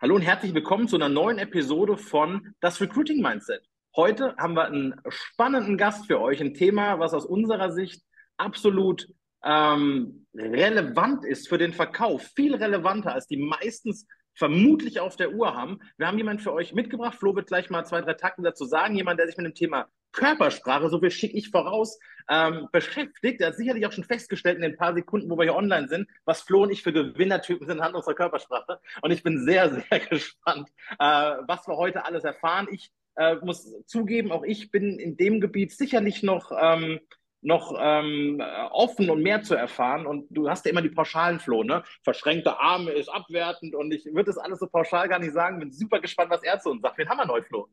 Hallo und herzlich willkommen zu einer neuen Episode von Das Recruiting Mindset. Heute haben wir einen spannenden Gast für euch, ein Thema, was aus unserer Sicht absolut ähm, relevant ist für den Verkauf, viel relevanter als die meistens vermutlich auf der Uhr haben. Wir haben jemanden für euch mitgebracht. Flo wird gleich mal zwei, drei Takte dazu sagen. Jemand, der sich mit dem Thema Körpersprache, so viel schicke ich voraus, ähm, beschäftigt. Er hat sicherlich auch schon festgestellt in den paar Sekunden, wo wir hier online sind, was Flo und ich für Gewinnertypen sind anhand unserer Körpersprache. Und ich bin sehr, sehr gespannt, äh, was wir heute alles erfahren. Ich äh, muss zugeben, auch ich bin in dem Gebiet sicherlich noch ähm, noch ähm, offen und mehr zu erfahren. Und du hast ja immer die pauschalen Floh, ne? Verschränkte Arme ist abwertend und ich würde das alles so pauschal gar nicht sagen. Bin super gespannt, was er zu uns sagt. Wen haben wir neu, Flo?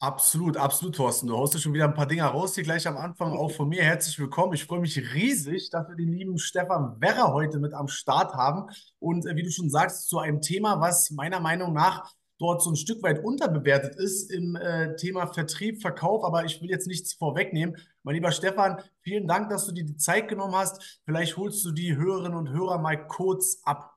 Absolut, absolut, Thorsten. Du haust ja schon wieder ein paar Dinge raus hier gleich am Anfang. Auch von mir herzlich willkommen. Ich freue mich riesig, dass wir den lieben Stefan Werrer heute mit am Start haben. Und äh, wie du schon sagst, zu einem Thema, was meiner Meinung nach dort so ein Stück weit unterbewertet ist im äh, Thema Vertrieb, Verkauf. Aber ich will jetzt nichts vorwegnehmen. Mein lieber Stefan, vielen Dank, dass du dir die Zeit genommen hast. Vielleicht holst du die Hörerinnen und Hörer mal kurz ab.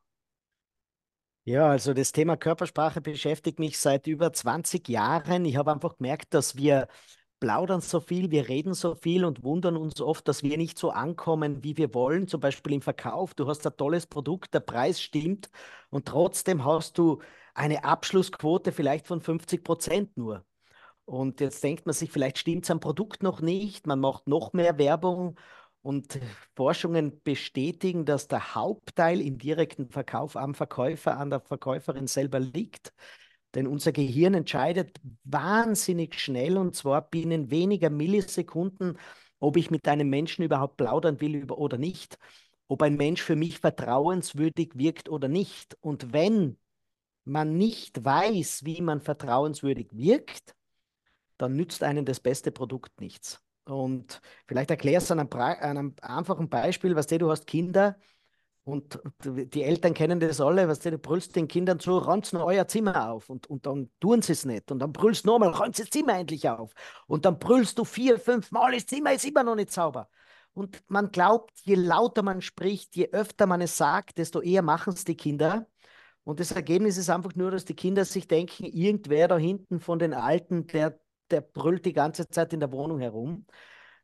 Ja, also das Thema Körpersprache beschäftigt mich seit über 20 Jahren. Ich habe einfach gemerkt, dass wir plaudern so viel, wir reden so viel und wundern uns oft, dass wir nicht so ankommen, wie wir wollen. Zum Beispiel im Verkauf. Du hast ein tolles Produkt, der Preis stimmt und trotzdem hast du eine Abschlussquote vielleicht von 50 Prozent nur. Und jetzt denkt man sich, vielleicht stimmt am Produkt noch nicht, man macht noch mehr Werbung und Forschungen bestätigen, dass der Hauptteil im direkten Verkauf am Verkäufer, an der Verkäuferin selber liegt. Denn unser Gehirn entscheidet wahnsinnig schnell und zwar binnen weniger Millisekunden, ob ich mit einem Menschen überhaupt plaudern will oder nicht, ob ein Mensch für mich vertrauenswürdig wirkt oder nicht. Und wenn man nicht weiß, wie man vertrauenswürdig wirkt, dann nützt einem das beste Produkt nichts. Und vielleicht erklärst du an einem, einfachen Beispiel, was du, du hast Kinder und die Eltern kennen das alle, was du, du brüllst den Kindern zu, räumt euer Zimmer auf und, und dann tun sie es nicht. Und dann brüllst du nochmal, räumt das Zimmer endlich auf. Und dann brüllst du vier, fünf Mal, das Zimmer ist immer noch nicht sauber. Und man glaubt, je lauter man spricht, je öfter man es sagt, desto eher machen es die Kinder. Und das Ergebnis ist einfach nur, dass die Kinder sich denken, irgendwer da hinten von den Alten, der der brüllt die ganze Zeit in der Wohnung herum.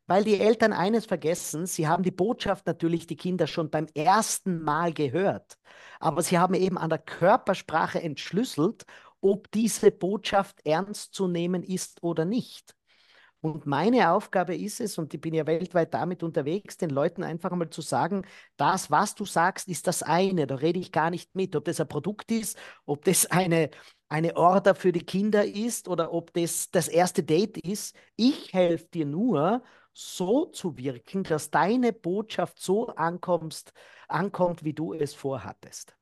Weil die Eltern eines vergessen, sie haben die Botschaft natürlich die Kinder schon beim ersten Mal gehört, aber sie haben eben an der Körpersprache entschlüsselt, ob diese Botschaft ernst zu nehmen ist oder nicht. Und meine Aufgabe ist es, und ich bin ja weltweit damit unterwegs, den Leuten einfach einmal zu sagen, das, was du sagst, ist das eine, da rede ich gar nicht mit, ob das ein Produkt ist, ob das eine, eine Order für die Kinder ist oder ob das das erste Date ist. Ich helfe dir nur, so zu wirken, dass deine Botschaft so ankommst, ankommt, wie du es vorhattest.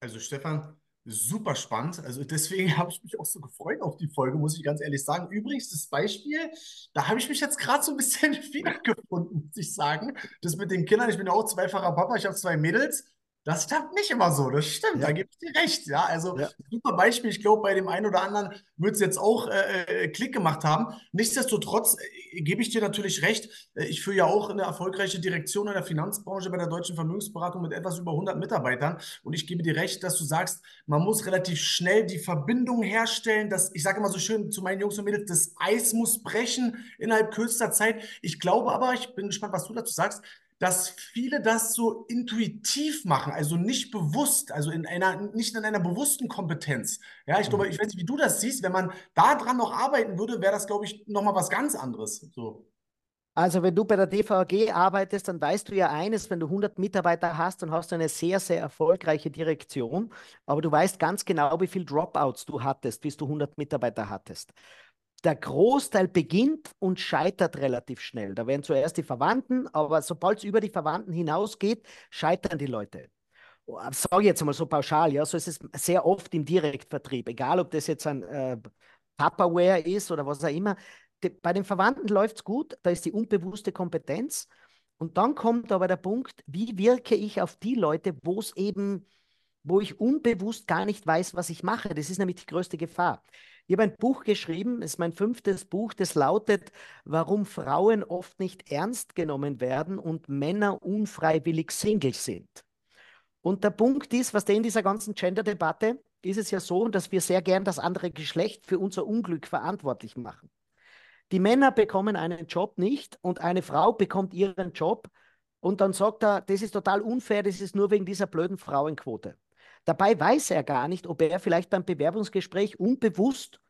Also Stefan, super spannend. Also deswegen habe ich mich auch so gefreut auf die Folge, muss ich ganz ehrlich sagen. Übrigens, das Beispiel, da habe ich mich jetzt gerade so ein bisschen wiedergefunden, muss ich sagen. Das mit den Kindern, ich bin ja auch zweifacher Papa, ich habe zwei Mädels. Das klappt nicht immer so, das stimmt, ja. da gebe ich dir recht. Ja, also ja. super Beispiel. Ich glaube, bei dem einen oder anderen wird es jetzt auch äh, äh, Klick gemacht haben. Nichtsdestotrotz äh, gebe ich dir natürlich recht. Äh, ich führe ja auch eine erfolgreiche Direktion in der Finanzbranche bei der Deutschen Vermögensberatung mit etwas über 100 Mitarbeitern. Und ich gebe dir recht, dass du sagst, man muss relativ schnell die Verbindung herstellen. Das, ich sage immer so schön zu meinen Jungs und Mädels, das Eis muss brechen innerhalb kürzester Zeit. Ich glaube aber, ich bin gespannt, was du dazu sagst dass viele das so intuitiv machen, also nicht bewusst, also in einer, nicht in einer bewussten Kompetenz. Ja, ich glaube, mhm. ich weiß nicht, wie du das siehst. Wenn man da dran noch arbeiten würde, wäre das, glaube ich, nochmal was ganz anderes. So. Also wenn du bei der DVG arbeitest, dann weißt du ja eines, wenn du 100 Mitarbeiter hast, dann hast du eine sehr, sehr erfolgreiche Direktion, aber du weißt ganz genau, wie viele Dropouts du hattest, bis du 100 Mitarbeiter hattest der Großteil beginnt und scheitert relativ schnell. Da werden zuerst die Verwandten, aber sobald es über die Verwandten hinausgeht, scheitern die Leute. Sage ich jetzt mal so pauschal, ja, so ist es sehr oft im Direktvertrieb, egal ob das jetzt ein äh, Tupperware ist oder was auch immer. Die, bei den Verwandten läuft es gut, da ist die unbewusste Kompetenz. Und dann kommt aber der Punkt, wie wirke ich auf die Leute, wo es eben, wo ich unbewusst gar nicht weiß, was ich mache. Das ist nämlich die größte Gefahr. Ich habe ein Buch geschrieben, es ist mein fünftes Buch, das lautet, warum Frauen oft nicht ernst genommen werden und Männer unfreiwillig Single sind. Und der Punkt ist, was in dieser ganzen Gender-Debatte, ist es ja so, dass wir sehr gern das andere Geschlecht für unser Unglück verantwortlich machen. Die Männer bekommen einen Job nicht und eine Frau bekommt ihren Job und dann sagt er, das ist total unfair, das ist nur wegen dieser blöden Frauenquote. Dabei weiß er gar nicht, ob er vielleicht beim Bewerbungsgespräch unbewusst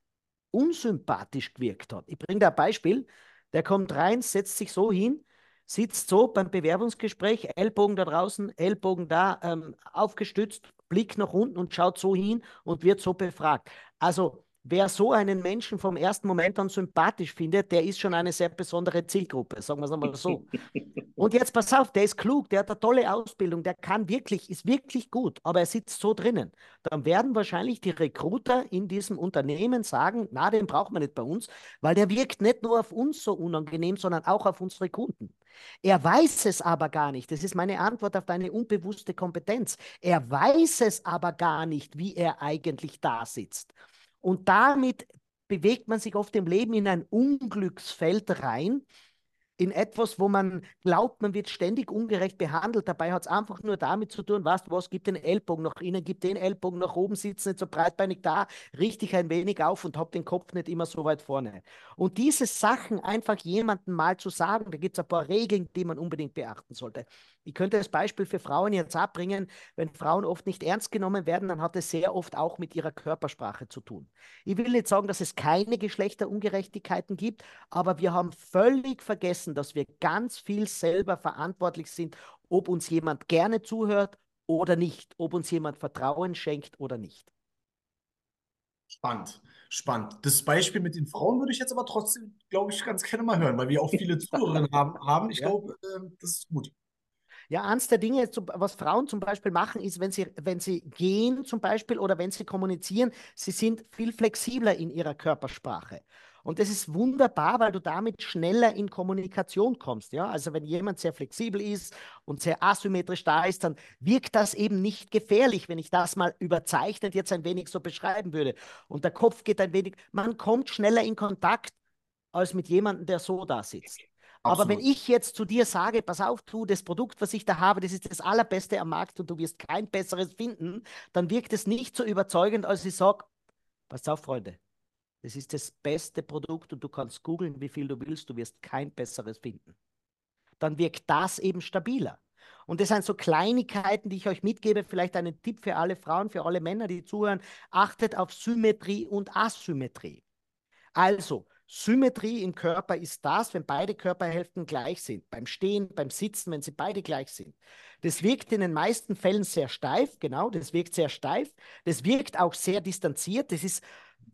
unsympathisch gewirkt hat. Ich bringe da ein Beispiel. Der kommt rein, setzt sich so hin, sitzt so beim Bewerbungsgespräch, Ellbogen da draußen, Ellbogen da, ähm, aufgestützt, Blick nach unten und schaut so hin und wird so befragt. Also wer so einen Menschen vom ersten Moment an sympathisch findet, der ist schon eine sehr besondere Zielgruppe, sagen wir es einmal so. Und jetzt pass auf, der ist klug, der hat eine tolle Ausbildung, der kann wirklich, ist wirklich gut, aber er sitzt so drinnen. Dann werden wahrscheinlich die Recruiter in diesem Unternehmen sagen, na, den braucht man nicht bei uns, weil der wirkt nicht nur auf uns so unangenehm, sondern auch auf unsere Kunden. Er weiß es aber gar nicht. Das ist meine Antwort auf deine unbewusste Kompetenz. Er weiß es aber gar nicht, wie er eigentlich da sitzt. Und damit bewegt man sich oft im Leben in ein Unglücksfeld rein, in etwas, wo man glaubt, man wird ständig ungerecht behandelt. Dabei hat es einfach nur damit zu tun, was, was gibt den Ellbogen nach innen, gibt den Ellbogen nach oben, sitzt nicht so breitbeinig da, richte ich ein wenig auf und habe den Kopf nicht immer so weit vorne. Und diese Sachen einfach jemandem mal zu sagen, da gibt es ein paar Regeln, die man unbedingt beachten sollte. Ich könnte das Beispiel für Frauen jetzt abbringen. Wenn Frauen oft nicht ernst genommen werden, dann hat es sehr oft auch mit ihrer Körpersprache zu tun. Ich will nicht sagen, dass es keine Geschlechterungerechtigkeiten gibt, aber wir haben völlig vergessen, dass wir ganz viel selber verantwortlich sind, ob uns jemand gerne zuhört oder nicht, ob uns jemand Vertrauen schenkt oder nicht. Spannend, spannend. Das Beispiel mit den Frauen würde ich jetzt aber trotzdem, glaube ich, ganz gerne mal hören, weil wir auch viele Zuhörerinnen haben, haben. Ich ja. glaube, äh, das ist gut. Ja, eines der Dinge, was Frauen zum Beispiel machen, ist, wenn sie, wenn sie gehen zum Beispiel oder wenn sie kommunizieren, sie sind viel flexibler in ihrer Körpersprache. Und das ist wunderbar, weil du damit schneller in Kommunikation kommst. Ja? Also wenn jemand sehr flexibel ist und sehr asymmetrisch da ist, dann wirkt das eben nicht gefährlich, wenn ich das mal überzeichnet jetzt ein wenig so beschreiben würde. Und der Kopf geht ein wenig, man kommt schneller in Kontakt als mit jemandem, der so da sitzt. Aber wenn ich jetzt zu dir sage, pass auf, du, das Produkt, was ich da habe, das ist das allerbeste am Markt und du wirst kein besseres finden, dann wirkt es nicht so überzeugend, als ich sage, pass auf, Freunde, das ist das beste Produkt und du kannst googeln, wie viel du willst, du wirst kein besseres finden. Dann wirkt das eben stabiler. Und das sind so Kleinigkeiten, die ich euch mitgebe. Vielleicht einen Tipp für alle Frauen, für alle Männer, die zuhören. Achtet auf Symmetrie und Asymmetrie. Also, Symmetrie im Körper ist das, wenn beide Körperhälften gleich sind. Beim Stehen, beim Sitzen, wenn sie beide gleich sind. Das wirkt in den meisten Fällen sehr steif, genau, das wirkt sehr steif. Das wirkt auch sehr distanziert. Das ist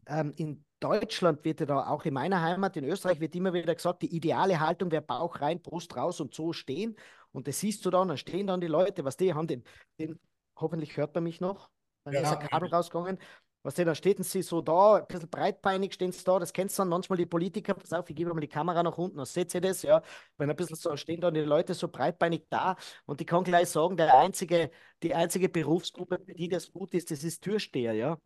ähm, in Deutschland wird ja da auch in meiner Heimat, in Österreich wird immer wieder gesagt, die ideale Haltung wäre Bauch rein, Brust raus und so stehen. Und das siehst du dann, dann stehen dann die Leute, was die haben den, den hoffentlich hört man mich noch, dann ja, ist ein Kabel rausgegangen. Was denn, da stehen sie so da, ein bisschen breitbeinig stehen sie da, das kennst du dann manchmal die Politiker, pass auf, ich gebe mal die Kamera nach unten, dann seht ihr das, ja, wenn ein bisschen so stehen dann die Leute so breitbeinig da und ich kann gleich sagen, der einzige, die einzige Berufsgruppe, für die das gut ist, das ist Türsteher, ja.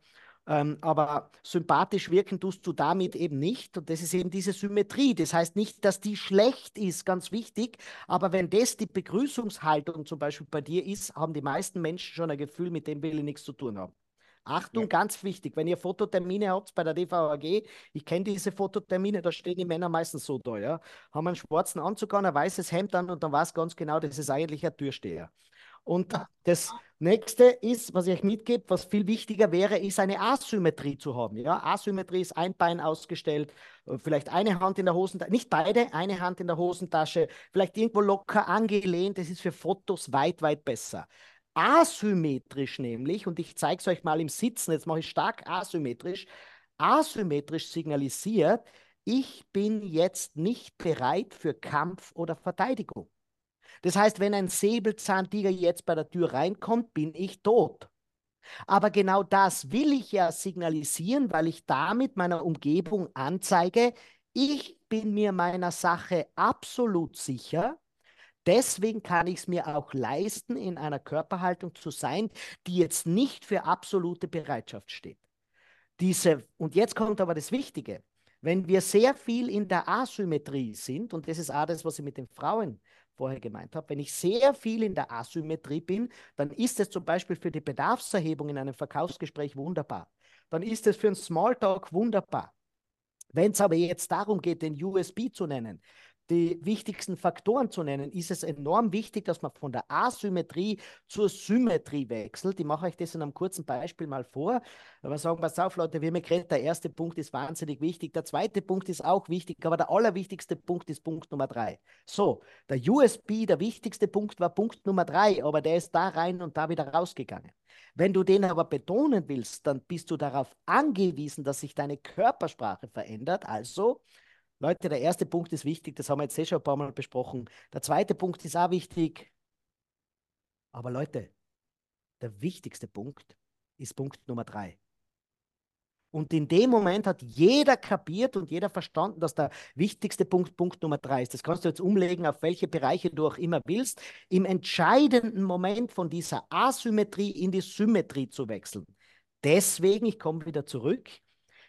Ähm, aber sympathisch wirken tust du damit eben nicht. Und das ist eben diese Symmetrie. Das heißt nicht, dass die schlecht ist, ganz wichtig. Aber wenn das die Begrüßungshaltung zum Beispiel bei dir ist, haben die meisten Menschen schon ein Gefühl, mit dem will ich nichts zu tun haben. Achtung, ja. ganz wichtig, wenn ihr Fototermine habt bei der DVAG, ich kenne diese Fototermine, da stehen die Männer meistens so da, ja, haben einen schwarzen Anzug an, ein weißes Hemd an und dann weiß ganz genau, das ist eigentlich ein Türsteher. Und das nächste ist, was ich euch mitgebe, was viel wichtiger wäre, ist eine Asymmetrie zu haben. Ja, Asymmetrie ist ein Bein ausgestellt, äh, vielleicht eine Hand in der Hosentasche, nicht beide, eine Hand in der Hosentasche, vielleicht irgendwo locker angelehnt. Das ist für Fotos weit, weit besser asymmetrisch nämlich, und ich zeige es euch mal im Sitzen, jetzt mache ich stark asymmetrisch, asymmetrisch signalisiert, ich bin jetzt nicht bereit für Kampf oder Verteidigung. Das heißt, wenn ein Säbelzahntiger jetzt bei der Tür reinkommt, bin ich tot. Aber genau das will ich ja signalisieren, weil ich damit meiner Umgebung anzeige, ich bin mir meiner Sache absolut sicher Deswegen kann ich es mir auch leisten, in einer Körperhaltung zu sein, die jetzt nicht für absolute Bereitschaft steht. Diese, und jetzt kommt aber das Wichtige. Wenn wir sehr viel in der Asymmetrie sind, und das ist auch das, was ich mit den Frauen vorher gemeint habe. Wenn ich sehr viel in der Asymmetrie bin, dann ist es zum Beispiel für die Bedarfserhebung in einem Verkaufsgespräch wunderbar. Dann ist es für einen Smalltalk wunderbar. Wenn es aber jetzt darum geht, den USB zu nennen, die wichtigsten Faktoren zu nennen, ist es enorm wichtig, dass man von der Asymmetrie zur Symmetrie wechselt. Ich mache euch das in einem kurzen Beispiel mal vor. Aber sagen, pass auf, Leute, wir haben geredet, der erste Punkt ist wahnsinnig wichtig, der zweite Punkt ist auch wichtig, aber der allerwichtigste Punkt ist Punkt Nummer drei. So, der USB, der wichtigste Punkt war Punkt Nummer drei, aber der ist da rein und da wieder rausgegangen. Wenn du den aber betonen willst, dann bist du darauf angewiesen, dass sich deine Körpersprache verändert. Also Leute, der erste Punkt ist wichtig, das haben wir jetzt eh schon ein paar Mal besprochen. Der zweite Punkt ist auch wichtig. Aber Leute, der wichtigste Punkt ist Punkt Nummer drei. Und in dem Moment hat jeder kapiert und jeder verstanden, dass der wichtigste Punkt Punkt Nummer drei ist. Das kannst du jetzt umlegen, auf welche Bereiche du auch immer willst, im entscheidenden Moment von dieser Asymmetrie in die Symmetrie zu wechseln. Deswegen, ich komme wieder zurück,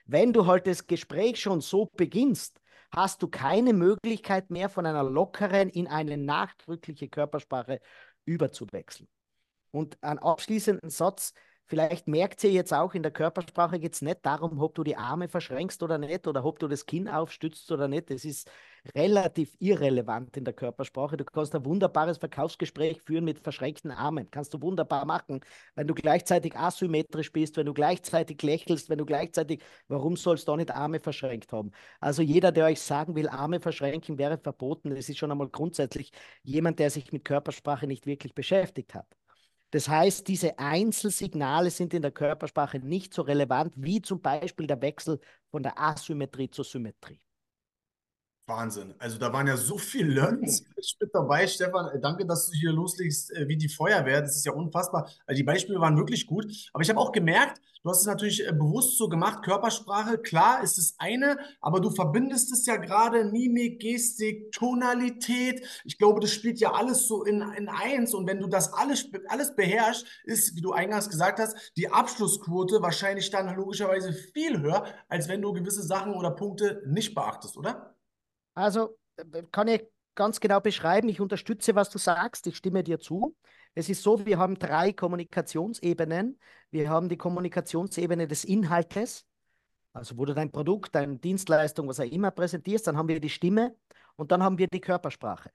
wenn du halt das Gespräch schon so beginnst, hast du keine Möglichkeit mehr von einer lockeren in eine nachdrückliche Körpersprache überzuwechseln. Und einen abschließenden Satz, Vielleicht merkt ihr jetzt auch, in der Körpersprache geht es nicht darum, ob du die Arme verschränkst oder nicht oder ob du das Kinn aufstützt oder nicht. Das ist relativ irrelevant in der Körpersprache. Du kannst ein wunderbares Verkaufsgespräch führen mit verschränkten Armen. Kannst du wunderbar machen, wenn du gleichzeitig asymmetrisch bist, wenn du gleichzeitig lächelst, wenn du gleichzeitig, warum sollst du auch nicht Arme verschränkt haben? Also jeder, der euch sagen will, Arme verschränken wäre verboten, das ist schon einmal grundsätzlich jemand, der sich mit Körpersprache nicht wirklich beschäftigt hat. Das heißt, diese Einzelsignale sind in der Körpersprache nicht so relevant wie zum Beispiel der Wechsel von der Asymmetrie zur Symmetrie. Wahnsinn. Also da waren ja so viele Learnings mit dabei, Stefan. Danke, dass du hier loslegst äh, wie die Feuerwehr. Das ist ja unfassbar. Also die Beispiele waren wirklich gut. Aber ich habe auch gemerkt, du hast es natürlich äh, bewusst so gemacht. Körpersprache, klar, ist das eine, aber du verbindest es ja gerade Mimik, Gestik, Tonalität. Ich glaube, das spielt ja alles so in, in eins. Und wenn du das alles, alles beherrschst, ist, wie du eingangs gesagt hast, die Abschlussquote wahrscheinlich dann logischerweise viel höher, als wenn du gewisse Sachen oder Punkte nicht beachtest, oder? Also äh, kann ich ganz genau beschreiben. Ich unterstütze, was du sagst. Ich stimme dir zu. Es ist so, wir haben drei Kommunikationsebenen. Wir haben die Kommunikationsebene des Inhaltes, also wo du dein Produkt, deine Dienstleistung, was auch immer präsentierst. Dann haben wir die Stimme und dann haben wir die Körpersprache.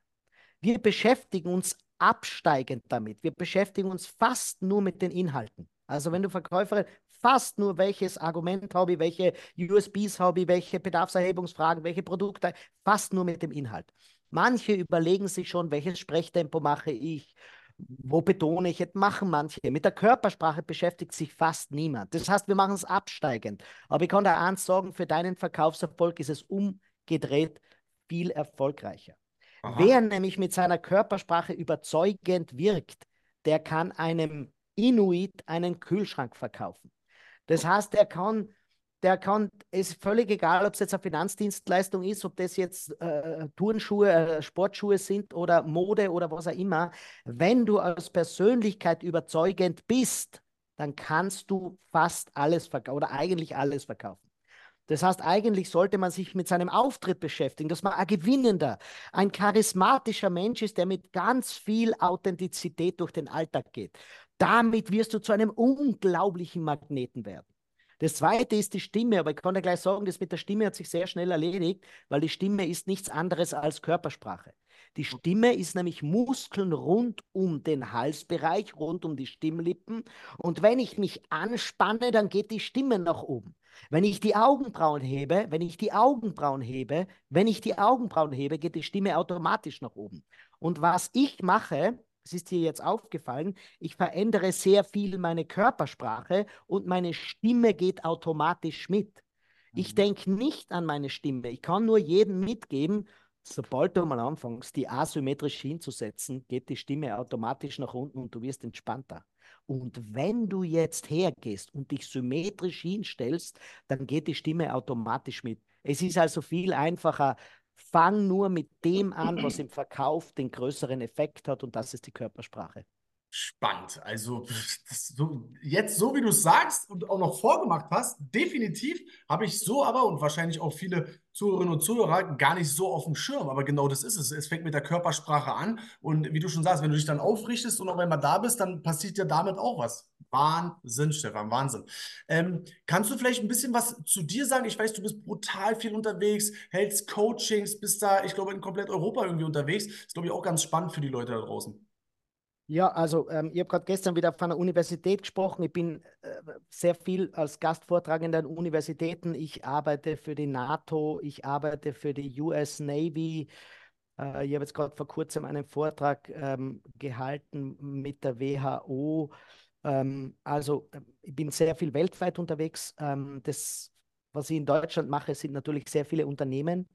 Wir beschäftigen uns absteigend damit. Wir beschäftigen uns fast nur mit den Inhalten. Also wenn du Verkäuferin, fast nur welches Argument habe ich, welche USBs habe ich, welche Bedarfserhebungsfragen, welche Produkte, fast nur mit dem Inhalt. Manche überlegen sich schon, welches Sprechtempo mache ich, wo betone ich, machen manche. Mit der Körpersprache beschäftigt sich fast niemand. Das heißt, wir machen es absteigend. Aber ich kann da eins sagen, für deinen Verkaufserfolg ist es umgedreht viel erfolgreicher. Aha. Wer nämlich mit seiner Körpersprache überzeugend wirkt, der kann einem Inuit einen Kühlschrank verkaufen. Das heißt, der kann, der kann, es ist völlig egal, ob es jetzt eine Finanzdienstleistung ist, ob das jetzt äh, Turnschuhe, äh, Sportschuhe sind oder Mode oder was auch immer. Wenn du als Persönlichkeit überzeugend bist, dann kannst du fast alles verkaufen oder eigentlich alles verkaufen. Das heißt, eigentlich sollte man sich mit seinem Auftritt beschäftigen, dass man ein gewinnender, ein charismatischer Mensch ist, der mit ganz viel Authentizität durch den Alltag geht. Damit wirst du zu einem unglaublichen Magneten werden. Das zweite ist die Stimme, aber ich kann dir gleich sagen, das mit der Stimme hat sich sehr schnell erledigt, weil die Stimme ist nichts anderes als Körpersprache. Die Stimme ist nämlich Muskeln rund um den Halsbereich, rund um die Stimmlippen. Und wenn ich mich anspanne, dann geht die Stimme nach oben. Wenn ich die Augenbrauen hebe, wenn ich die Augenbrauen hebe, wenn ich die Augenbrauen hebe, geht die Stimme automatisch nach oben. Und was ich mache, es ist dir jetzt aufgefallen, ich verändere sehr viel meine Körpersprache und meine Stimme geht automatisch mit. Ich mhm. denke nicht an meine Stimme. Ich kann nur jedem mitgeben, sobald du mal anfängst, die asymmetrisch hinzusetzen, geht die Stimme automatisch nach unten und du wirst entspannter. Und wenn du jetzt hergehst und dich symmetrisch hinstellst, dann geht die Stimme automatisch mit. Es ist also viel einfacher, Fang nur mit dem an, was im Verkauf den größeren Effekt hat und das ist die Körpersprache. Spannend. Also so, jetzt, so wie du es sagst und auch noch vorgemacht hast, definitiv habe ich so aber und wahrscheinlich auch viele Zuhörerinnen und Zuhörer gar nicht so auf dem Schirm. Aber genau das ist es. Es fängt mit der Körpersprache an. Und wie du schon sagst, wenn du dich dann aufrichtest und auch einmal da bist, dann passiert ja damit auch was. Wahnsinn, Stefan, Wahnsinn. Ähm, kannst du vielleicht ein bisschen was zu dir sagen? Ich weiß, du bist brutal viel unterwegs, hältst Coachings, bist da, ich glaube, in komplett Europa irgendwie unterwegs. Das ist, glaube ich, auch ganz spannend für die Leute da draußen. Ja, also ähm, ich habe gerade gestern wieder von einer Universität gesprochen. Ich bin äh, sehr viel als Gastvortragender an Universitäten. Ich arbeite für die NATO, ich arbeite für die US Navy. Äh, ich habe jetzt gerade vor kurzem einen Vortrag ähm, gehalten mit der WHO. Ähm, also äh, ich bin sehr viel weltweit unterwegs. Ähm, das, was ich in Deutschland mache, sind natürlich sehr viele Unternehmen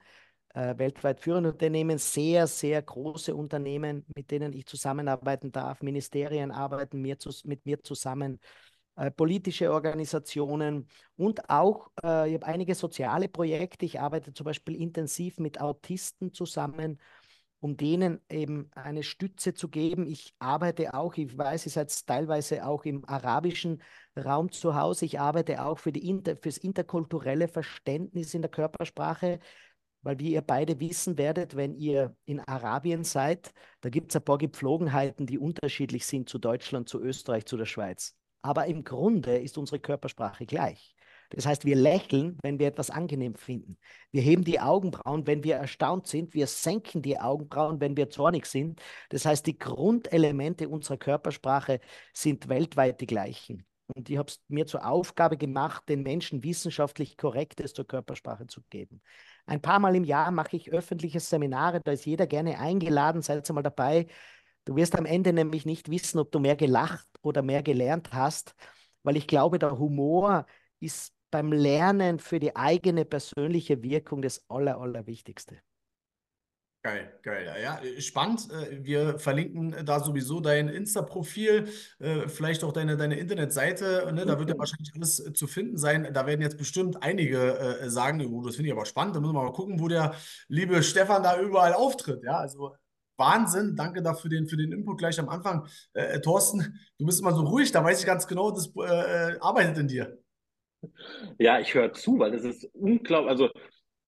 äh, weltweit führende Unternehmen, sehr, sehr große Unternehmen, mit denen ich zusammenarbeiten darf. Ministerien arbeiten mir zu, mit mir zusammen, äh, politische Organisationen und auch, äh, ich habe einige soziale Projekte. Ich arbeite zum Beispiel intensiv mit Autisten zusammen um denen eben eine Stütze zu geben. Ich arbeite auch, ich weiß, ihr seid teilweise auch im arabischen Raum zu Hause. Ich arbeite auch für, die Inter, für das interkulturelle Verständnis in der Körpersprache. Weil wie ihr beide wissen werdet, wenn ihr in Arabien seid, da gibt es ein paar Gepflogenheiten, die unterschiedlich sind zu Deutschland, zu Österreich, zu der Schweiz. Aber im Grunde ist unsere Körpersprache gleich. Das heißt, wir lächeln, wenn wir etwas angenehm finden. Wir heben die Augenbrauen, wenn wir erstaunt sind. Wir senken die Augenbrauen, wenn wir zornig sind. Das heißt, die Grundelemente unserer Körpersprache sind weltweit die gleichen. Und ich habe es mir zur Aufgabe gemacht, den Menschen wissenschaftlich Korrektes zur Körpersprache zu geben. Ein paar Mal im Jahr mache ich öffentliche Seminare, da ist jeder gerne eingeladen, seid mal dabei. Du wirst am Ende nämlich nicht wissen, ob du mehr gelacht oder mehr gelernt hast, weil ich glaube, der Humor ist beim Lernen für die eigene persönliche Wirkung das Aller, Allerwichtigste. Geil, geil. Ja, spannend. Äh, wir verlinken da sowieso dein Insta-Profil, äh, vielleicht auch deine, deine Internetseite. Ne? Da wird ja wahrscheinlich alles äh, zu finden sein. Da werden jetzt bestimmt einige sagen, oh, das finde ich aber spannend. Da müssen wir mal gucken, wo der liebe Stefan da überall auftritt. Ja, also Wahnsinn. Danke dafür den, für den Input gleich am Anfang. Äh, Thorsten, du bist immer so ruhig, da weiß ich ganz genau, das äh, arbeitet in dir. Ja, ich höre zu, weil das ist unglaublich. Also,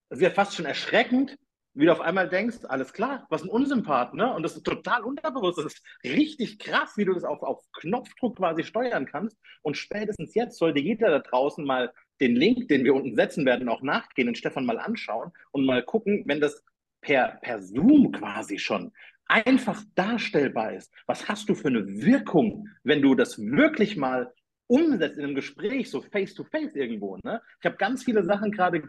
es ist ja fast schon erschreckend, wie du auf einmal denkst, alles klar, was ein Unsympath, ne? Und das ist total unterbewusst. Das ist richtig krass, wie du das auf, auf Knopfdruck quasi steuern kannst. Und spätestens jetzt sollte jeder da draußen mal den Link, den wir unten setzen werden, auch nachgehen und Stefan mal anschauen und mal gucken, wenn das per, per Zoom quasi schon einfach darstellbar ist. Was hast du für eine Wirkung, wenn du das wirklich mal umsetzt in einem Gespräch, so face to face irgendwo. Ne? Ich habe ganz viele Sachen gerade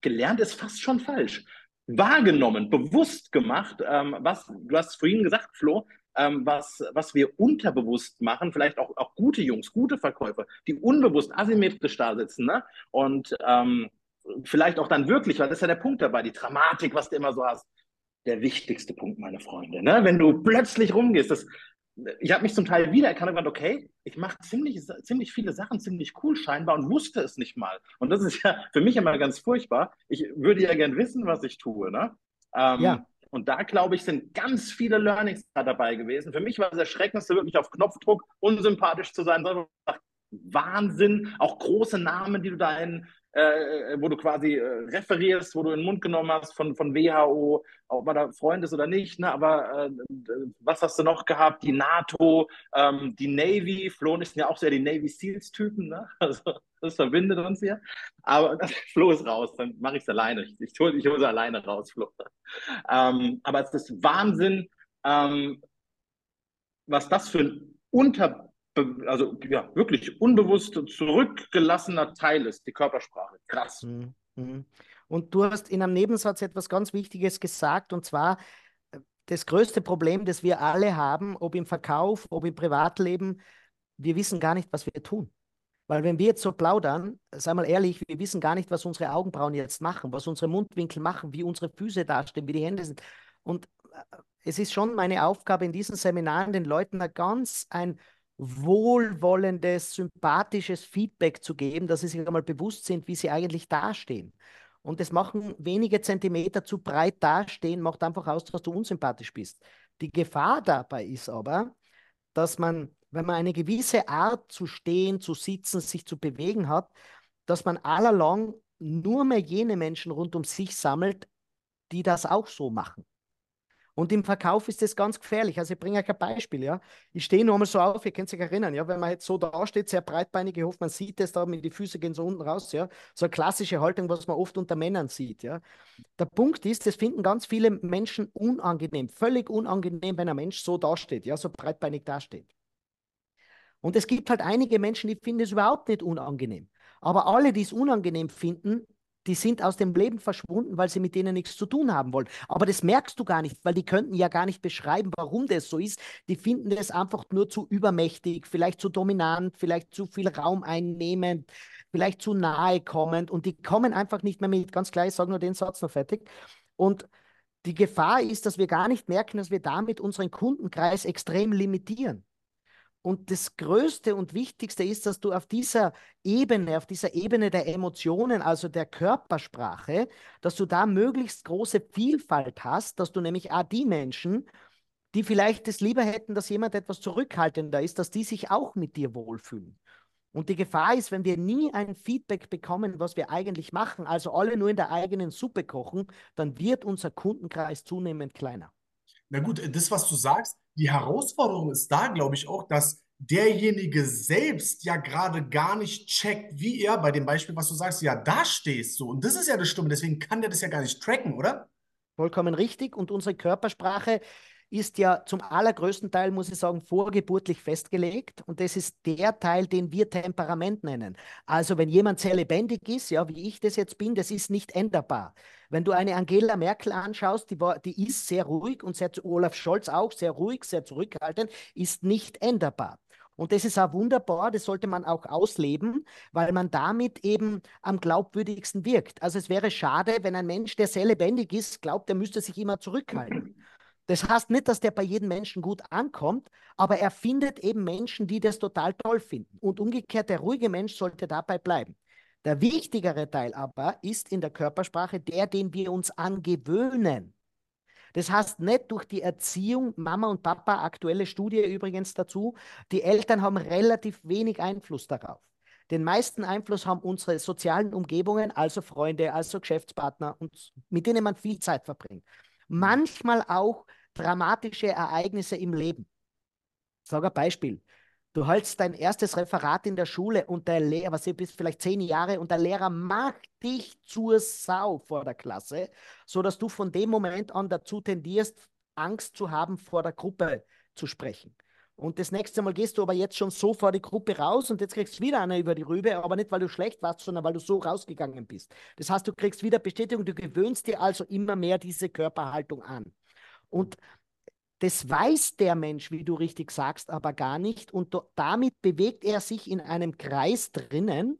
gelernt, ist fast schon falsch. Wahrgenommen, bewusst gemacht, ähm, was, du hast vorhin gesagt, Flo, ähm, was, was wir unterbewusst machen, vielleicht auch, auch gute Jungs, gute Verkäufer, die unbewusst asymmetrisch da sitzen, ne? Und ähm, vielleicht auch dann wirklich, weil das ist ja der Punkt dabei, die Dramatik, was du immer so hast. Der wichtigste Punkt, meine Freunde, ne? Wenn du plötzlich rumgehst, das, ich habe mich zum Teil wiedererkannt und gesagt, okay, ich mache ziemlich, ziemlich viele Sachen ziemlich cool scheinbar und wusste es nicht mal. Und das ist ja für mich immer ganz furchtbar. Ich würde ja gern wissen, was ich tue. Ne? Ähm, ja. Und da, glaube ich, sind ganz viele Learnings dabei gewesen. Für mich war das Erschreckendste wirklich auf Knopfdruck unsympathisch zu sein, Wahnsinn, auch große Namen, die du da in äh, wo du quasi äh, referierst, wo du in den Mund genommen hast von, von WHO, ob man da Freund ist oder nicht, ne? aber äh, was hast du noch gehabt? Die NATO, ähm, die Navy, Flo ist ja auch sehr die Navy Seals-Typen, ne? also das verbindet uns hier. Aber Flo ist raus, dann mache ich es alleine. Ich, ich hole ich sie alleine raus, Flo. Ähm, aber es ist Wahnsinn, ähm, was das für ein Unter also ja, wirklich unbewusst zurückgelassener Teil ist, die Körpersprache. Krass. Mhm, mhm. Und du hast in einem Nebensatz etwas ganz Wichtiges gesagt, und zwar äh, das größte Problem, das wir alle haben, ob im Verkauf, ob im Privatleben, wir wissen gar nicht, was wir tun. Weil wenn wir jetzt so plaudern, sei mal ehrlich, wir wissen gar nicht, was unsere Augenbrauen jetzt machen, was unsere Mundwinkel machen, wie unsere Füße dastehen, wie die Hände sind. Und äh, es ist schon meine Aufgabe in diesen Seminaren, den Leuten da ganz ein wohlwollendes, sympathisches Feedback zu geben, dass sie sich einmal bewusst sind, wie sie eigentlich dastehen. Und das machen wenige Zentimeter zu breit dastehen, macht einfach aus, dass du unsympathisch bist. Die Gefahr dabei ist aber, dass man, wenn man eine gewisse Art zu stehen, zu sitzen, sich zu bewegen hat, dass man allalong nur mehr jene Menschen rund um sich sammelt, die das auch so machen. Und im Verkauf ist das ganz gefährlich. Also ich bringe euch ein Beispiel, ja. Ich stehe nur mal so auf, ihr könnt sich erinnern, ja, wenn man jetzt so da steht, sehr breitbeinig, ich hoffe, man sieht das da, mit die Füße gehen so unten raus, ja. So eine klassische Haltung, was man oft unter Männern sieht, ja. Der Punkt ist, das finden ganz viele Menschen unangenehm, völlig unangenehm, wenn ein Mensch so dasteht, ja, so breitbeinig dasteht. Und es gibt halt einige Menschen, die finden es überhaupt nicht unangenehm. Aber alle, die es unangenehm finden, die sind aus dem Leben verschwunden, weil sie mit denen nichts zu tun haben wollen. Aber das merkst du gar nicht, weil die könnten ja gar nicht beschreiben, warum das so ist. Die finden das einfach nur zu übermächtig, vielleicht zu dominant, vielleicht zu viel Raum einnehmend, vielleicht zu nahe kommend und die kommen einfach nicht mehr mit. Ganz klar, ich sage nur den Satz noch fertig. Und die Gefahr ist, dass wir gar nicht merken, dass wir damit unseren Kundenkreis extrem limitieren. Und das Größte und Wichtigste ist, dass du auf dieser Ebene, auf dieser Ebene der Emotionen, also der Körpersprache, dass du da möglichst große Vielfalt hast, dass du nämlich auch die Menschen, die vielleicht es lieber hätten, dass jemand etwas zurückhaltender ist, dass die sich auch mit dir wohlfühlen. Und die Gefahr ist, wenn wir nie ein Feedback bekommen, was wir eigentlich machen, also alle nur in der eigenen Suppe kochen, dann wird unser Kundenkreis zunehmend kleiner. Na gut, das, was du sagst, die Herausforderung ist da, glaube ich, auch, dass derjenige selbst ja gerade gar nicht checkt, wie er bei dem Beispiel, was du sagst, ja, da stehst du. Und das ist ja das Stimme, deswegen kann der das ja gar nicht tracken, oder? Vollkommen richtig. Und unsere Körpersprache ist ja zum allergrößten Teil, muss ich sagen, vorgeburtlich festgelegt. Und das ist der Teil, den wir Temperament nennen. Also wenn jemand sehr lebendig ist, ja, wie ich das jetzt bin, das ist nicht änderbar. Wenn du eine Angela Merkel anschaust, die, war, die ist sehr ruhig und sehr, Olaf Scholz auch sehr ruhig, sehr zurückhaltend, ist nicht änderbar. Und das ist auch wunderbar, das sollte man auch ausleben, weil man damit eben am glaubwürdigsten wirkt. Also es wäre schade, wenn ein Mensch, der sehr lebendig ist, glaubt, er müsste sich immer zurückhalten. Das heißt nicht, dass der bei jedem Menschen gut ankommt, aber er findet eben Menschen, die das total toll finden. Und umgekehrt, der ruhige Mensch sollte dabei bleiben. Der wichtigere Teil aber ist in der Körpersprache der, den wir uns angewöhnen. Das heißt nicht durch die Erziehung, Mama und Papa, aktuelle Studie übrigens dazu, die Eltern haben relativ wenig Einfluss darauf. Den meisten Einfluss haben unsere sozialen Umgebungen, also Freunde, also Geschäftspartner, und mit denen man viel Zeit verbringt manchmal auch dramatische Ereignisse im Leben. Ich sage ein Beispiel. Du hältst dein erstes Referat in der Schule und der Lehrer, was du bist vielleicht zehn Jahre und der Lehrer macht dich zur Sau vor der Klasse, sodass du von dem Moment an dazu tendierst, Angst zu haben, vor der Gruppe zu sprechen. Und das nächste Mal gehst du aber jetzt schon so vor die Gruppe raus und jetzt kriegst du wieder eine über die Rübe, aber nicht, weil du schlecht warst, sondern weil du so rausgegangen bist. Das heißt, du kriegst wieder Bestätigung, du gewöhnst dir also immer mehr diese Körperhaltung an. Und das weiß der Mensch, wie du richtig sagst, aber gar nicht. Und damit bewegt er sich in einem Kreis drinnen,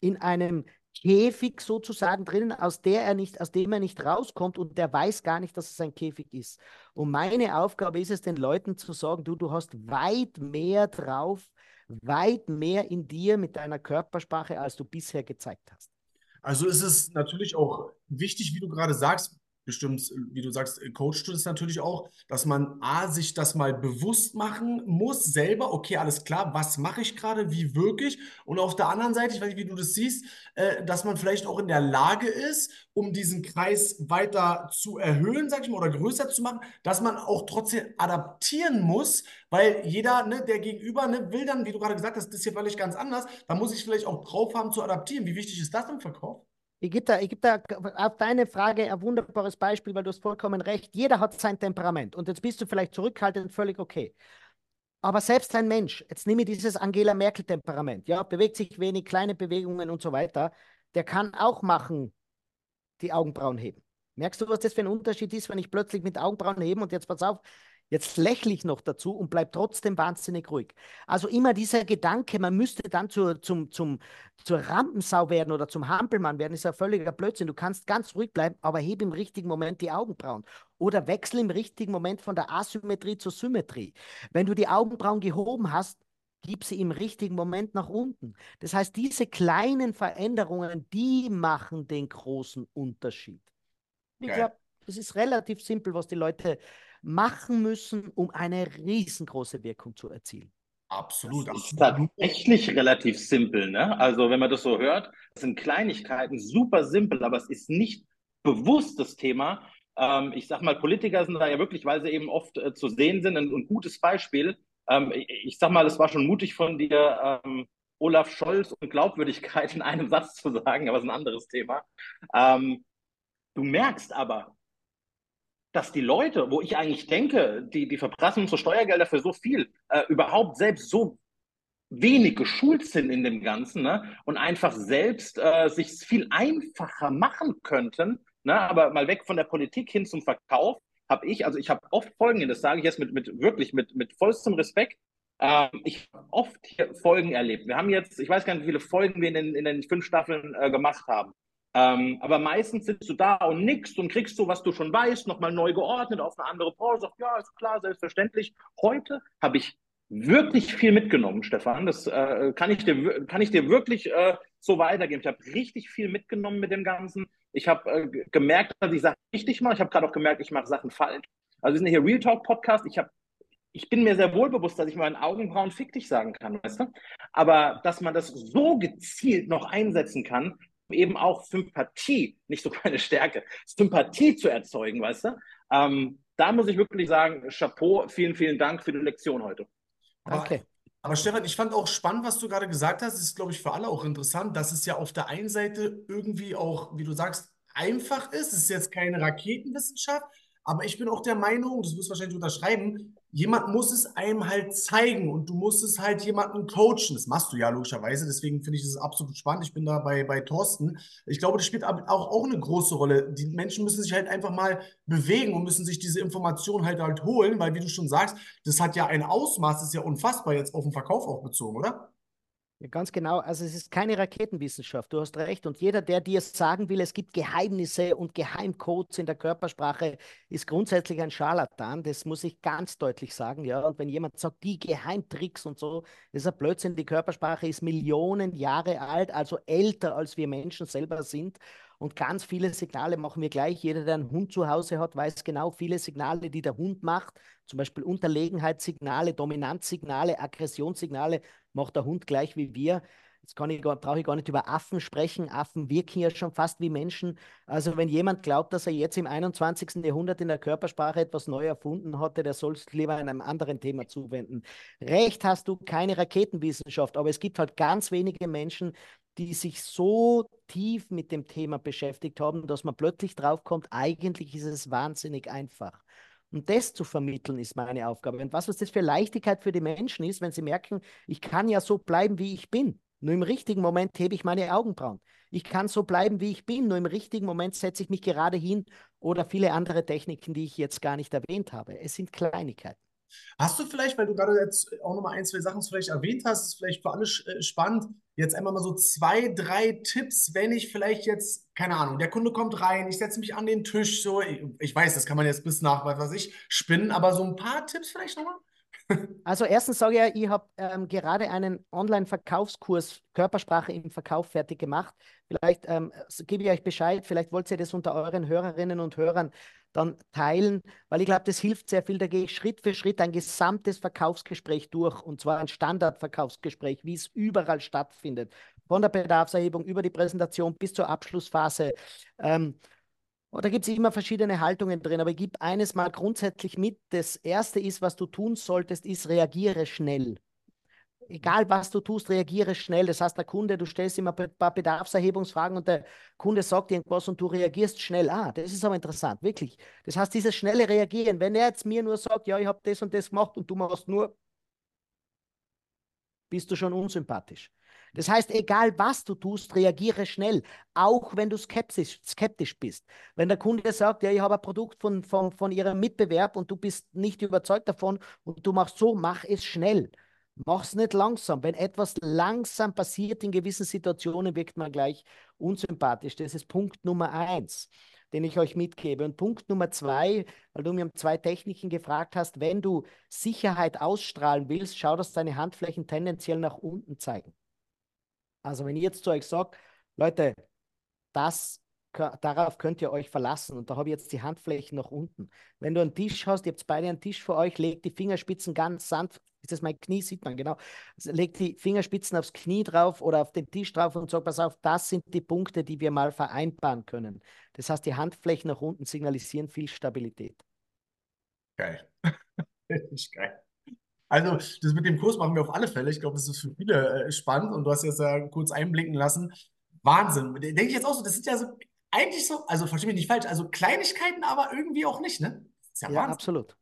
in einem Käfig sozusagen drinnen, aus der er nicht, aus dem er nicht rauskommt und der weiß gar nicht, dass es ein Käfig ist. Und meine Aufgabe ist es, den Leuten zu sagen, du, du hast weit mehr drauf, weit mehr in dir mit deiner Körpersprache, als du bisher gezeigt hast. Also ist es natürlich auch wichtig, wie du gerade sagst, bestimmt, wie du sagst, coachst du das natürlich auch, dass man A, sich das mal bewusst machen muss, selber, okay, alles klar, was mache ich gerade, wie wirklich? Und auf der anderen Seite, ich weiß nicht, wie du das siehst, äh, dass man vielleicht auch in der Lage ist, um diesen Kreis weiter zu erhöhen, sag ich mal, oder größer zu machen, dass man auch trotzdem adaptieren muss, weil jeder, ne, der Gegenüber, ne, will dann, wie du gerade gesagt hast, das ist hier völlig ganz anders, da muss ich vielleicht auch drauf haben zu adaptieren. Wie wichtig ist das im Verkauf? Ich gebe da, geb da auf deine Frage ein wunderbares Beispiel, weil du hast vollkommen recht. Jeder hat sein Temperament und jetzt bist du vielleicht zurückhaltend, völlig okay. Aber selbst ein Mensch, jetzt nehme ich dieses Angela Merkel-Temperament, ja, bewegt sich wenig, kleine Bewegungen und so weiter, der kann auch machen, die Augenbrauen heben. Merkst du, was das für ein Unterschied ist, wenn ich plötzlich mit Augenbrauen heben und jetzt pass auf, Jetzt lächle ich noch dazu und bleibe trotzdem wahnsinnig ruhig. Also immer dieser Gedanke, man müsste dann zur, zum, zum, zur Rampensau werden oder zum Hampelmann werden, ist ja völliger Blödsinn. Du kannst ganz ruhig bleiben, aber heb im richtigen Moment die Augenbrauen. Oder wechsel im richtigen Moment von der Asymmetrie zur Symmetrie. Wenn du die Augenbrauen gehoben hast, gib sie im richtigen Moment nach unten. Das heißt, diese kleinen Veränderungen, die machen den großen Unterschied. Ich glaube, es ist relativ simpel, was die Leute machen müssen, um eine riesengroße Wirkung zu erzielen. Absolut. Das ist tatsächlich relativ simpel, ne? Also wenn man das so hört, das sind Kleinigkeiten, super simpel, aber es ist nicht bewusst das Thema. Ähm, ich sag mal, Politiker sind da ja wirklich, weil sie eben oft äh, zu sehen sind, ein, ein gutes Beispiel. Ähm, ich, ich, sag mal, es war schon mutig von dir, ähm, Olaf Scholz und Glaubwürdigkeit in einem Satz zu sagen, aber es ist ein anderes Thema. Ähm, du merkst aber, dass die Leute, wo ich eigentlich denke, die, die verprassen unsere Steuergelder für so viel, äh, überhaupt selbst so wenig geschult sind in dem Ganzen ne? und einfach selbst äh, sich viel einfacher machen könnten. Ne? Aber mal weg von der Politik hin zum Verkauf, habe ich, also ich habe oft Folgen, das sage ich jetzt mit, mit wirklich mit, mit vollstem Respekt, ähm, ich habe oft hier Folgen erlebt. Wir haben jetzt, ich weiß gar nicht, wie viele Folgen wir in den, in den fünf Staffeln äh, gemacht haben. Ähm, aber meistens sitzt du da und nickst und kriegst so, was du schon weißt, nochmal neu geordnet auf eine andere. Sagst, ja, ist klar, selbstverständlich. Heute habe ich wirklich viel mitgenommen, Stefan. Das äh, kann, ich dir, kann ich dir wirklich äh, so weitergeben. Ich habe richtig viel mitgenommen mit dem Ganzen. Ich habe äh, gemerkt, dass ich Sachen richtig mache. Ich habe gerade auch gemerkt, ich mache Sachen falsch. Also wir sind hier Real Talk Podcast. Ich habe ich bin mir sehr wohl bewusst, dass ich meinen Augenbrauen fick dich sagen kann, weißt du? Aber dass man das so gezielt noch einsetzen kann, eben auch Sympathie, nicht so keine Stärke, Sympathie zu erzeugen, weißt du? Ähm, da muss ich wirklich sagen, Chapeau, vielen, vielen Dank für die Lektion heute. Danke. Aber, aber Stefan, ich fand auch spannend, was du gerade gesagt hast. Das ist, glaube ich, für alle auch interessant, dass es ja auf der einen Seite irgendwie auch, wie du sagst, einfach ist. Es ist jetzt keine Raketenwissenschaft, aber ich bin auch der Meinung, das wirst du wahrscheinlich unterschreiben, jemand muss es einem halt zeigen und du musst es halt jemanden coachen. Das machst du ja logischerweise, deswegen finde ich das absolut spannend. Ich bin da bei, bei Thorsten. Ich glaube, das spielt auch, auch eine große Rolle. Die Menschen müssen sich halt einfach mal bewegen und müssen sich diese Information halt halt holen, weil wie du schon sagst, das hat ja ein Ausmaß, das ist ja unfassbar jetzt auf den Verkauf auch bezogen, oder? Ja, ganz genau. Also es ist keine Raketenwissenschaft, du hast recht. Und jeder, der dir sagen will, es gibt Geheimnisse und Geheimcodes in der Körpersprache, ist grundsätzlich ein Scharlatan. Das muss ich ganz deutlich sagen. Ja, und wenn jemand sagt, die Geheimtricks und so, das ist ein Blödsinn. Die Körpersprache ist Millionen Jahre alt, also älter als wir Menschen selber sind. Und ganz viele Signale machen wir gleich. Jeder, der einen Hund zu Hause hat, weiß genau viele Signale, die der Hund macht. Zum Beispiel Unterlegenheitssignale, Dominanzsignale, Aggressionssignale macht der Hund gleich wie wir. Jetzt kann ich, brauche ich gar nicht über Affen sprechen. Affen wirken ja schon fast wie Menschen. Also wenn jemand glaubt, dass er jetzt im 21. Jahrhundert in der Körpersprache etwas neu erfunden hatte, der soll es lieber einem anderen Thema zuwenden. Recht hast du, keine Raketenwissenschaft, aber es gibt halt ganz wenige Menschen, die sich so tief mit dem Thema beschäftigt haben, dass man plötzlich draufkommt, eigentlich ist es wahnsinnig einfach. Und das zu vermitteln ist meine Aufgabe. Und was, was das für Leichtigkeit für die Menschen ist, wenn sie merken, ich kann ja so bleiben, wie ich bin. Nur im richtigen Moment hebe ich meine Augenbrauen. Ich kann so bleiben, wie ich bin. Nur im richtigen Moment setze ich mich gerade hin oder viele andere Techniken, die ich jetzt gar nicht erwähnt habe. Es sind Kleinigkeiten. Hast du vielleicht, weil du gerade jetzt auch nochmal ein, zwei Sachen vielleicht erwähnt hast, ist vielleicht für alle äh, spannend, jetzt einmal mal so zwei, drei Tipps, wenn ich vielleicht jetzt, keine Ahnung, der Kunde kommt rein, ich setze mich an den Tisch, so, ich, ich weiß, das kann man jetzt bis nach, was weiß ich, spinnen, aber so ein paar Tipps vielleicht nochmal? Also erstens sage ich ja, ich habe ähm, gerade einen Online-Verkaufskurs Körpersprache im Verkauf fertig gemacht. Vielleicht ähm, gebe ich euch Bescheid, vielleicht wollt ihr das unter euren Hörerinnen und Hörern dann teilen, weil ich glaube, das hilft sehr viel. Da gehe ich Schritt für Schritt ein gesamtes Verkaufsgespräch durch und zwar ein Standardverkaufsgespräch, wie es überall stattfindet. Von der Bedarfserhebung über die Präsentation bis zur Abschlussphase. Ähm, da gibt es immer verschiedene Haltungen drin, aber ich gebe eines mal grundsätzlich mit. Das erste ist, was du tun solltest, ist reagiere schnell egal was du tust, reagiere schnell. Das heißt, der Kunde, du stellst ihm ein paar Bedarfserhebungsfragen und der Kunde sagt irgendwas und du reagierst schnell. Ah, das ist aber interessant, wirklich. Das heißt, dieses schnelle Reagieren, wenn er jetzt mir nur sagt, ja, ich habe das und das gemacht und du machst nur, bist du schon unsympathisch. Das heißt, egal was du tust, reagiere schnell, auch wenn du skeptisch, skeptisch bist. Wenn der Kunde sagt, ja, ich habe ein Produkt von, von, von ihrem Mitbewerb und du bist nicht überzeugt davon und du machst so, mach es schnell. Mach's nicht langsam. Wenn etwas langsam passiert in gewissen Situationen, wirkt man gleich unsympathisch. Das ist Punkt Nummer eins, den ich euch mitgebe. Und Punkt Nummer zwei, weil du mir um zwei Techniken gefragt hast, wenn du Sicherheit ausstrahlen willst, schau, dass deine Handflächen tendenziell nach unten zeigen. Also wenn ich jetzt zu euch sage, Leute, das darauf könnt ihr euch verlassen. Und da habe ich jetzt die Handflächen nach unten. Wenn du einen Tisch hast, ihr habt beide einen Tisch vor euch, legt die Fingerspitzen ganz sanft, ist das mein Knie, sieht man genau, legt die Fingerspitzen aufs Knie drauf oder auf den Tisch drauf und sagt, pass auf, das sind die Punkte, die wir mal vereinbaren können. Das heißt, die Handflächen nach unten signalisieren viel Stabilität. Geil. Richtig geil. Also, das mit dem Kurs machen wir auf alle Fälle. Ich glaube, das ist für viele äh, spannend und du hast jetzt ja kurz einblicken lassen. Wahnsinn. Denke ich jetzt auch so, das sind ja so eigentlich so, also verstehe mich nicht falsch, also Kleinigkeiten, aber irgendwie auch nicht, ne? ist ja, ja absolut.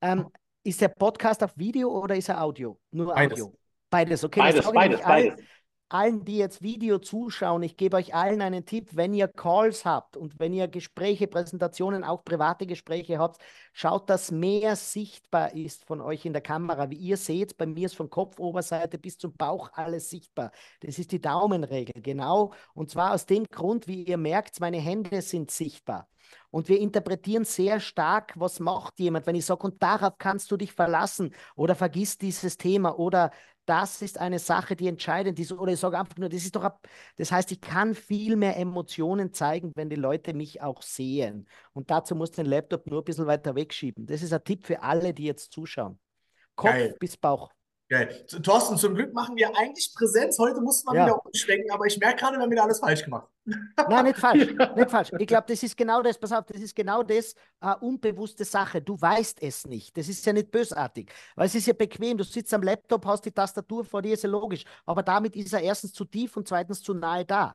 Ähm, ist der Podcast auf Video oder ist er Audio? Nur Audio. Beides, beides okay. Beides, beides, beides allen, die jetzt Video zuschauen, ich gebe euch allen einen Tipp, wenn ihr Calls habt und wenn ihr Gespräche, Präsentationen, auch private Gespräche habt, schaut, dass mehr sichtbar ist von euch in der Kamera. Wie ihr seht, bei mir ist von Kopfoberseite bis zum Bauch alles sichtbar. Das ist die Daumenregel, genau. Und zwar aus dem Grund, wie ihr merkt, meine Hände sind sichtbar. Und wir interpretieren sehr stark, was macht jemand, wenn ich sage, und darauf kannst du dich verlassen oder vergiss dieses Thema oder das ist eine Sache, die entscheidend ist. Oder ich sage einfach nur, das ist doch, ab, das heißt, ich kann viel mehr Emotionen zeigen, wenn die Leute mich auch sehen. Und dazu muss den Laptop nur ein bisschen weiter wegschieben. Das ist ein Tipp für alle, die jetzt zuschauen. Kopf Geil. bis Bauch. Geil. Thorsten, zum Glück machen wir eigentlich Präsenz. Heute mussten wir ja. wieder umschwenken, aber ich merke gerade, wir haben wieder alles falsch gemacht. Nein, nicht falsch. nicht falsch. Ich glaube, das ist genau das, pass auf, das ist genau das, äh, unbewusste Sache. Du weißt es nicht. Das ist ja nicht bösartig. Weil es ist ja bequem. Du sitzt am Laptop, hast die Tastatur vor dir, ist ja logisch. Aber damit ist er erstens zu tief und zweitens zu nahe da.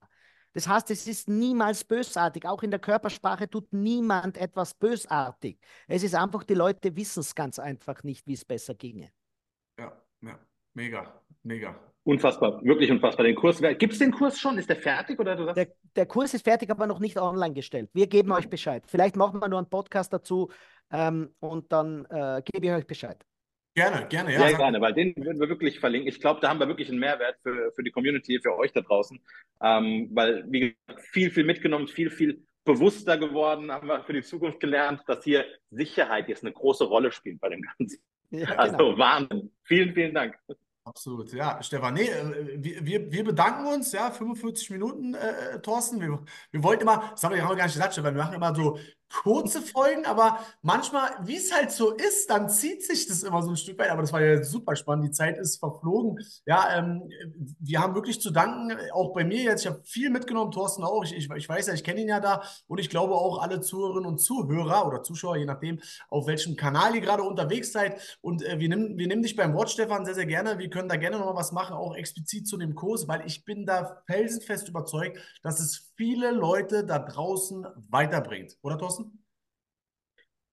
Das heißt, es ist niemals bösartig. Auch in der Körpersprache tut niemand etwas bösartig. Es ist einfach, die Leute wissen es ganz einfach nicht, wie es besser ginge. Ja. Ja, mega, mega. Unfassbar, wirklich unfassbar. Den Kurs, gibt es den Kurs schon? Ist der fertig oder du sagst? Der, der, Kurs ist fertig, aber noch nicht online gestellt. Wir geben euch Bescheid. Vielleicht machen wir nur einen Podcast dazu ähm, und dann äh, gebe ich euch Bescheid. Gerne, gerne, ja. Sehr gerne, weil den würden wir wirklich verlinken. Ich glaube, da haben wir wirklich einen Mehrwert für, für die Community, für euch da draußen. Ähm, weil, wie gesagt, viel, viel mitgenommen, viel, viel bewusster geworden, haben wir für die Zukunft gelernt, dass hier Sicherheit jetzt eine große Rolle spielt bei dem Ganzen. Ja, also genau. Wahnsinn. Vielen, vielen Dank. Absolut, ja, Stefan. Nee, äh, wir, wir bedanken uns, ja, 45 Minuten, äh, äh, Thorsten. Wir, wir wollten immer, das haben wir gar nicht gesagt, Stefan, wir machen immer so kurze Folgen, aber manchmal, wie es halt so ist, dann zieht sich das immer so ein Stück weit. Aber das war ja super spannend. Die Zeit ist verflogen. Ja, ähm, wir haben wirklich zu danken, auch bei mir jetzt. Ich habe viel mitgenommen, Thorsten auch. Ich, ich, ich weiß ja, ich kenne ihn ja da und ich glaube auch alle Zuhörerinnen und Zuhörer oder Zuschauer, je nachdem, auf welchem Kanal ihr gerade unterwegs seid. Und äh, wir, nehmen, wir nehmen dich beim Wort, Stefan, sehr, sehr gerne. Wir können da gerne nochmal was machen, auch explizit zu dem Kurs, weil ich bin da felsenfest überzeugt, dass es viele Leute da draußen weiterbringt. Oder, Thorsten?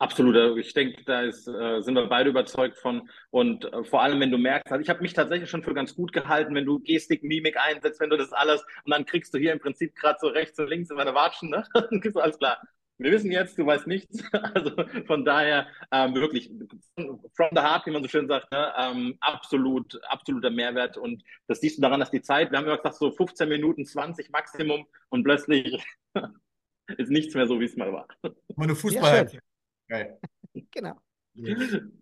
Absolut. Ich denke, da ist, äh, sind wir beide überzeugt von. Und äh, vor allem, wenn du merkst, also ich habe mich tatsächlich schon für ganz gut gehalten, wenn du Gestik, Mimik einsetzt, wenn du das alles und dann kriegst du hier im Prinzip gerade so rechts und links in meine Watschen, ne? alles klar. Wir wissen jetzt, du weißt nichts. Also von daher ähm, wirklich from the heart, wie man so schön sagt, ne? ähm, absolut, absoluter Mehrwert. Und das siehst du daran, dass die Zeit, wir haben ja gesagt, so 15 Minuten, 20 Maximum und plötzlich ist nichts mehr so, wie es mal war. Meine Fußball. Ja, Geil. Genau.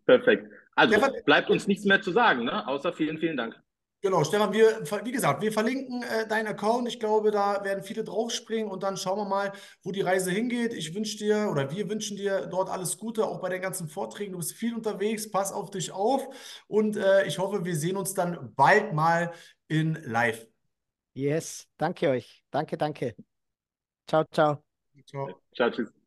Perfekt. Also bleibt uns nichts mehr zu sagen, ne? außer vielen, vielen Dank. Genau, Stefan, wir, wie gesagt, wir verlinken äh, deinen Account. Ich glaube, da werden viele draufspringen und dann schauen wir mal, wo die Reise hingeht. Ich wünsche dir oder wir wünschen dir dort alles Gute, auch bei den ganzen Vorträgen. Du bist viel unterwegs, pass auf dich auf und äh, ich hoffe, wir sehen uns dann bald mal in live. Yes, danke euch. Danke, danke. Ciao, ciao. Ciao. Ciao, tschüss.